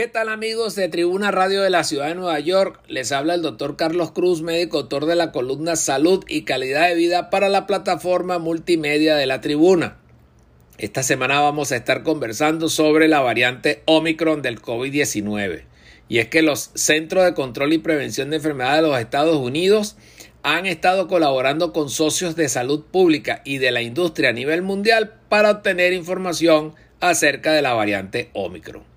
¿Qué tal amigos de Tribuna Radio de la Ciudad de Nueva York? Les habla el doctor Carlos Cruz, médico autor de la columna Salud y Calidad de Vida para la plataforma multimedia de la Tribuna. Esta semana vamos a estar conversando sobre la variante Omicron del COVID-19. Y es que los Centros de Control y Prevención de Enfermedades de los Estados Unidos han estado colaborando con socios de salud pública y de la industria a nivel mundial para obtener información acerca de la variante Omicron.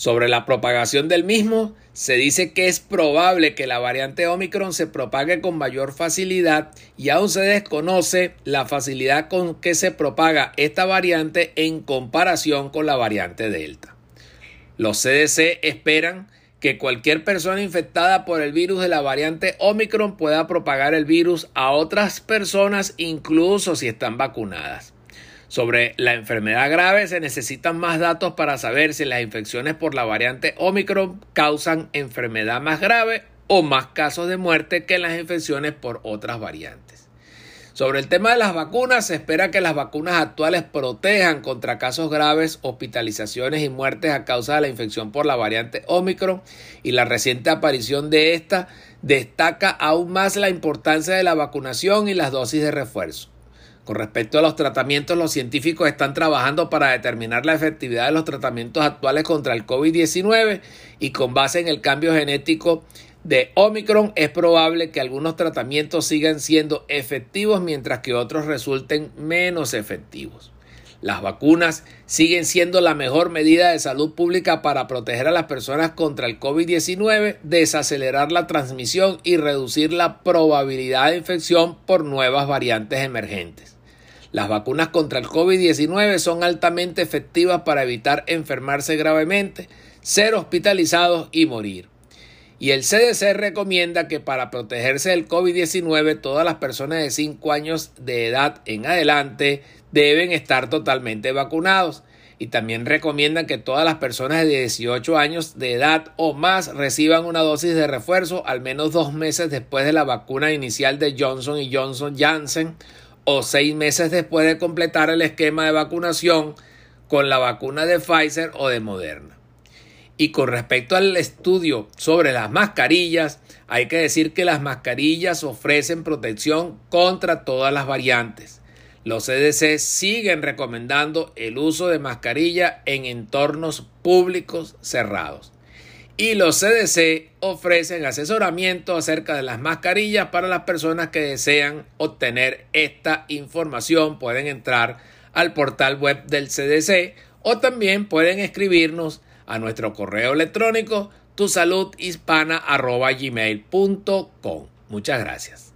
Sobre la propagación del mismo, se dice que es probable que la variante Omicron se propague con mayor facilidad y aún se desconoce la facilidad con que se propaga esta variante en comparación con la variante Delta. Los CDC esperan que cualquier persona infectada por el virus de la variante Omicron pueda propagar el virus a otras personas incluso si están vacunadas. Sobre la enfermedad grave se necesitan más datos para saber si las infecciones por la variante Omicron causan enfermedad más grave o más casos de muerte que las infecciones por otras variantes. Sobre el tema de las vacunas, se espera que las vacunas actuales protejan contra casos graves, hospitalizaciones y muertes a causa de la infección por la variante Omicron y la reciente aparición de esta destaca aún más la importancia de la vacunación y las dosis de refuerzo. Con respecto a los tratamientos, los científicos están trabajando para determinar la efectividad de los tratamientos actuales contra el COVID-19 y con base en el cambio genético de Omicron es probable que algunos tratamientos sigan siendo efectivos mientras que otros resulten menos efectivos. Las vacunas siguen siendo la mejor medida de salud pública para proteger a las personas contra el COVID-19, desacelerar la transmisión y reducir la probabilidad de infección por nuevas variantes emergentes. Las vacunas contra el COVID-19 son altamente efectivas para evitar enfermarse gravemente, ser hospitalizados y morir. Y el CDC recomienda que para protegerse del COVID-19 todas las personas de 5 años de edad en adelante deben estar totalmente vacunados. Y también recomiendan que todas las personas de 18 años de edad o más reciban una dosis de refuerzo al menos dos meses después de la vacuna inicial de Johnson y Johnson Janssen o seis meses después de completar el esquema de vacunación con la vacuna de Pfizer o de Moderna. Y con respecto al estudio sobre las mascarillas, hay que decir que las mascarillas ofrecen protección contra todas las variantes. Los CDC siguen recomendando el uso de mascarilla en entornos públicos cerrados y los CDC ofrecen asesoramiento acerca de las mascarillas para las personas que desean obtener esta información. Pueden entrar al portal web del CDC o también pueden escribirnos a nuestro correo electrónico tusaludhispana.gmail.com. Muchas gracias.